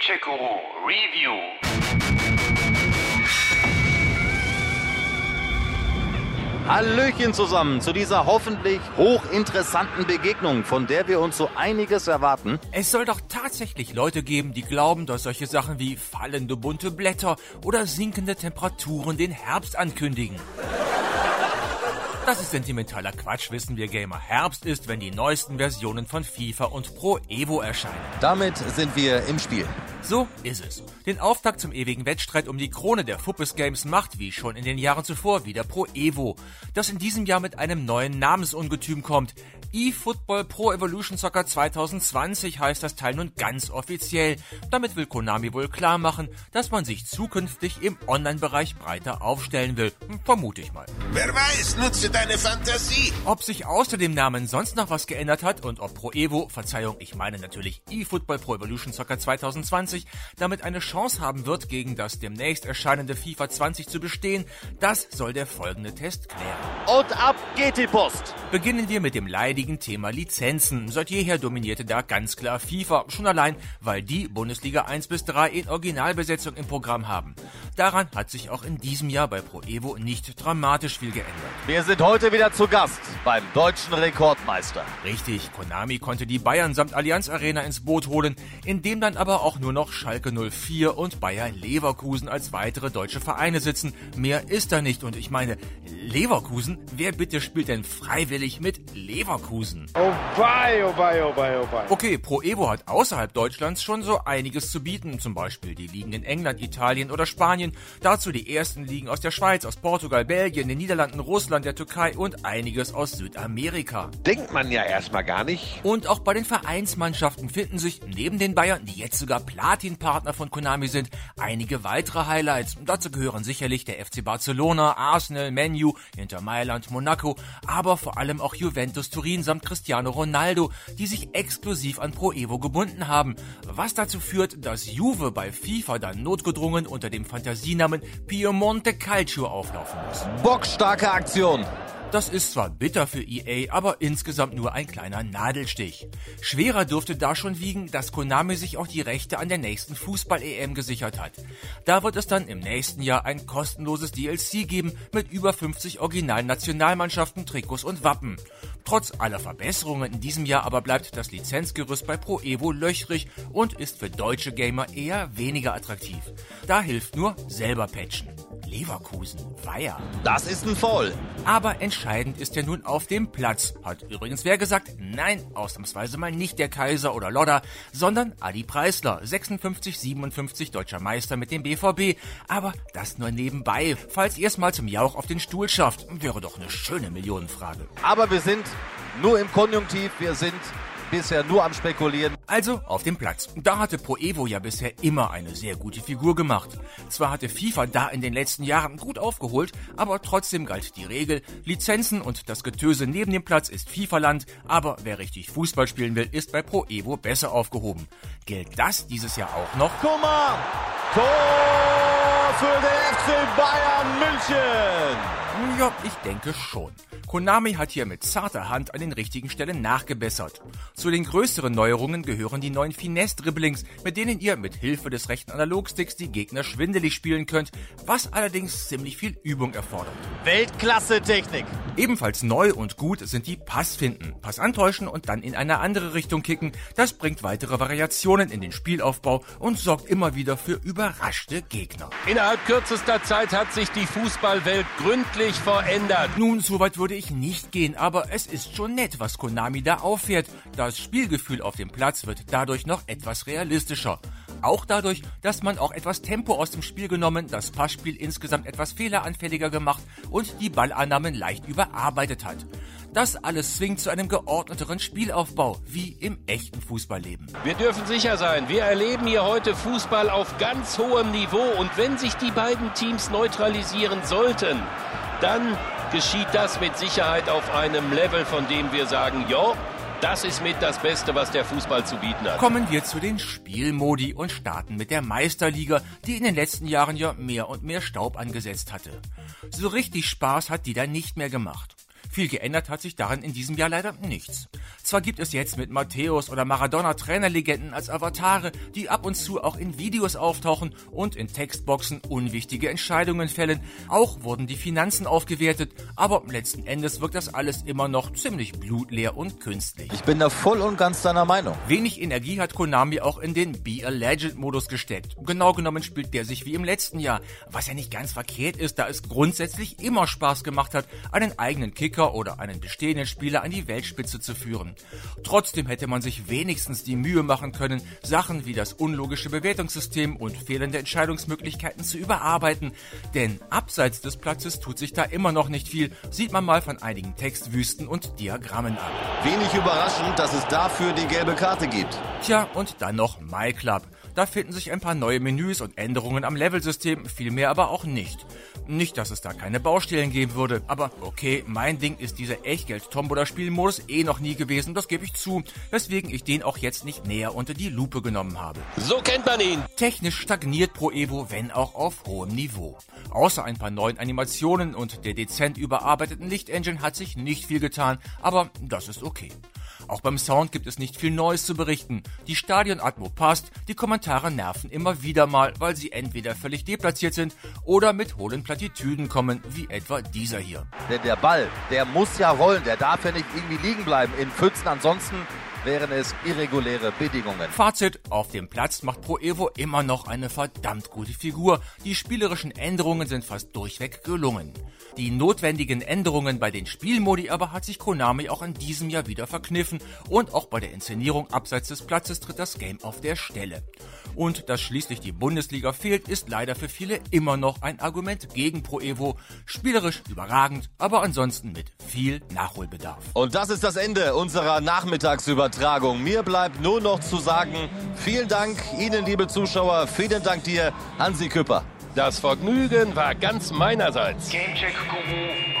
Gadget-Guru Review. Hallöchen zusammen zu dieser hoffentlich hochinteressanten Begegnung, von der wir uns so einiges erwarten. Es soll doch tatsächlich Leute geben, die glauben, dass solche Sachen wie fallende bunte Blätter oder sinkende Temperaturen den Herbst ankündigen. Das ist sentimentaler Quatsch, wissen wir Gamer. Herbst ist, wenn die neuesten Versionen von FIFA und Pro Evo erscheinen. Damit sind wir im Spiel. So ist es. Den Auftakt zum ewigen Wettstreit um die Krone der Fuppes Games macht, wie schon in den Jahren zuvor, wieder Pro Evo, das in diesem Jahr mit einem neuen Namensungetüm kommt. eFootball Pro Evolution Soccer 2020 heißt das Teil nun ganz offiziell. Damit will Konami wohl klar machen, dass man sich zukünftig im Online-Bereich breiter aufstellen will. Vermute ich mal. Wer weiß, nutze deine Fantasie. Ob sich außer dem Namen sonst noch was geändert hat und ob Pro Evo, Verzeihung, ich meine natürlich eFootball Pro Evolution Soccer 2020, damit eine Chance haben wird, gegen das demnächst erscheinende FIFA 20 zu bestehen, das soll der folgende Test klären. Und ab geht die Post. Beginnen wir mit dem leidigen Thema Lizenzen. Seit jeher dominierte da ganz klar FIFA, schon allein, weil die Bundesliga 1 bis 3 in Originalbesetzung im Programm haben. Daran hat sich auch in diesem Jahr bei Pro Evo nicht dramatisch viel geändert. Wir sind heute wieder zu Gast beim deutschen Rekordmeister. Richtig, Konami konnte die Bayern samt Allianz Arena ins Boot holen, in dem dann aber auch nur noch Schalke 04 und Bayer Leverkusen als weitere deutsche Vereine sitzen. Mehr ist da nicht und ich meine, Leverkusen? Wer bitte spielt denn freiwillig mit Leverkusen? Oh bye, oh bye, oh bye, oh bye. Okay, Pro Evo hat außerhalb Deutschlands schon so einiges zu bieten, zum Beispiel die Ligen in England, Italien oder Spanien, dazu die ersten Ligen aus der Schweiz, aus Portugal, Belgien, den Niederlanden, Russland, der Türkei und einiges aus Südamerika. Denkt man ja erstmal gar nicht. Und auch bei den Vereinsmannschaften finden sich neben den Bayern, die jetzt sogar Platin-Partner von Konami sind, einige weitere Highlights. Dazu gehören sicherlich der FC Barcelona, Arsenal, Menu, Inter Mailand, Monaco, aber vor allem auch Juventus Turin samt Cristiano Ronaldo, die sich exklusiv an Pro Evo gebunden haben. Was dazu führt, dass Juve bei FIFA dann notgedrungen unter dem Fantasienamen Piemonte Calcio auflaufen muss. Bockstarke Aktion. Das ist zwar bitter für EA, aber insgesamt nur ein kleiner Nadelstich. Schwerer dürfte da schon wiegen, dass Konami sich auch die Rechte an der nächsten Fußball-EM gesichert hat. Da wird es dann im nächsten Jahr ein kostenloses DLC geben mit über 50 originalen Nationalmannschaften, Trikots und Wappen. Trotz aller Verbesserungen in diesem Jahr aber bleibt das Lizenzgerüst bei Pro Evo löchrig und ist für deutsche Gamer eher weniger attraktiv. Da hilft nur selber patchen. Leverkusen, Weiher. Das ist ein Foul. Aber entscheidend ist ja nun auf dem Platz. Hat übrigens wer gesagt? Nein, ausnahmsweise mal nicht der Kaiser oder Lodder, sondern Adi Preisler, 56, 57 deutscher Meister mit dem BVB. Aber das nur nebenbei. Falls ihr es mal zum Jauch auf den Stuhl schafft, wäre doch eine schöne Millionenfrage. Aber wir sind nur im Konjunktiv, wir sind bisher nur am Spekulieren. Also auf dem Platz. Da hatte Pro Evo ja bisher immer eine sehr gute Figur gemacht. Zwar hatte FIFA da in den letzten Jahren gut aufgeholt, aber trotzdem galt die Regel, Lizenzen und das Getöse neben dem Platz ist FIFA-Land, aber wer richtig Fußball spielen will, ist bei Pro Evo besser aufgehoben. Gilt das dieses Jahr auch noch? Guck mal. Tor für den FC Bayern München. Ja, ich denke schon. Konami hat hier mit zarter Hand an den richtigen Stellen nachgebessert. Zu den größeren Neuerungen gehören die neuen Finesse-Dribblings, mit denen ihr mit Hilfe des rechten Analogsticks die Gegner schwindelig spielen könnt, was allerdings ziemlich viel Übung erfordert. Weltklasse-Technik. Ebenfalls neu und gut sind die Passfinden. Pass antäuschen und dann in eine andere Richtung kicken. Das bringt weitere Variationen in den Spielaufbau und sorgt immer wieder für überraschte Gegner. Innerhalb kürzester Zeit hat sich die Fußballwelt gründlich verändert. Nun, soweit würde ich nicht gehen, aber es ist schon nett, was Konami da auffährt. Das Spielgefühl auf dem Platz wird dadurch noch etwas realistischer. Auch dadurch, dass man auch etwas Tempo aus dem Spiel genommen, das Passspiel insgesamt etwas fehleranfälliger gemacht und die Ballannahmen leicht überarbeitet hat. Das alles zwingt zu einem geordneteren Spielaufbau, wie im echten Fußballleben. Wir dürfen sicher sein, wir erleben hier heute Fußball auf ganz hohem Niveau und wenn sich die beiden Teams neutralisieren sollten, dann geschieht das mit Sicherheit auf einem Level, von dem wir sagen, ja, das ist mit das Beste, was der Fußball zu bieten hat. Kommen wir zu den Spielmodi und starten mit der Meisterliga, die in den letzten Jahren ja mehr und mehr Staub angesetzt hatte. So richtig Spaß hat die da nicht mehr gemacht. Viel geändert hat sich daran in diesem Jahr leider nichts. Zwar gibt es jetzt mit Matthäus oder Maradona Trainerlegenden als Avatare, die ab und zu auch in Videos auftauchen und in Textboxen unwichtige Entscheidungen fällen. Auch wurden die Finanzen aufgewertet, aber letzten Endes wirkt das alles immer noch ziemlich blutleer und künstlich. Ich bin da voll und ganz deiner Meinung. Wenig Energie hat Konami auch in den Be a Legend Modus gesteckt. Genau genommen spielt der sich wie im letzten Jahr, was ja nicht ganz verkehrt ist, da es grundsätzlich immer Spaß gemacht hat, einen eigenen Kicker oder einen bestehenden Spieler an die Weltspitze zu führen. Trotzdem hätte man sich wenigstens die Mühe machen können, Sachen wie das unlogische Bewertungssystem und fehlende Entscheidungsmöglichkeiten zu überarbeiten, denn abseits des Platzes tut sich da immer noch nicht viel, sieht man mal von einigen Textwüsten und Diagrammen ab. Wenig überraschend, dass es dafür die gelbe Karte gibt. Tja, und dann noch MyClub. Da finden sich ein paar neue Menüs und Änderungen am Levelsystem, viel mehr aber auch nicht. Nicht, dass es da keine Baustellen geben würde, aber okay, mein Ding ist dieser Echtgeld-Tombola-Spielmodus eh noch nie gewesen, das gebe ich zu, weswegen ich den auch jetzt nicht näher unter die Lupe genommen habe. So kennt man ihn. Technisch stagniert Pro Evo, wenn auch auf hohem Niveau. Außer ein paar neuen Animationen und der dezent überarbeiteten Lichtengine hat sich nicht viel getan, aber das ist okay. Auch beim Sound gibt es nicht viel Neues zu berichten. Die Stadionatmo passt, die Kommentare nerven immer wieder mal, weil sie entweder völlig deplatziert sind oder mit hohlen Plattitüden kommen, wie etwa dieser hier. Denn der Ball, der muss ja rollen, der darf ja nicht irgendwie liegen bleiben in Pfützen. Ansonsten wären es irreguläre Bedingungen. Fazit, auf dem Platz macht Pro Evo immer noch eine verdammt gute Figur. Die spielerischen Änderungen sind fast durchweg gelungen. Die notwendigen Änderungen bei den Spielmodi aber hat sich Konami auch in diesem Jahr wieder verkniffen und auch bei der Inszenierung abseits des Platzes tritt das Game auf der Stelle. Und dass schließlich die Bundesliga fehlt, ist leider für viele immer noch ein Argument gegen Pro Evo. Spielerisch überragend, aber ansonsten mit viel Nachholbedarf. Und das ist das Ende unserer Nachmittagsübertragung. Mir bleibt nur noch zu sagen, vielen Dank Ihnen, liebe Zuschauer, vielen Dank dir, Hansi Küpper. Das Vergnügen war ganz meinerseits. Gamecheck Guru.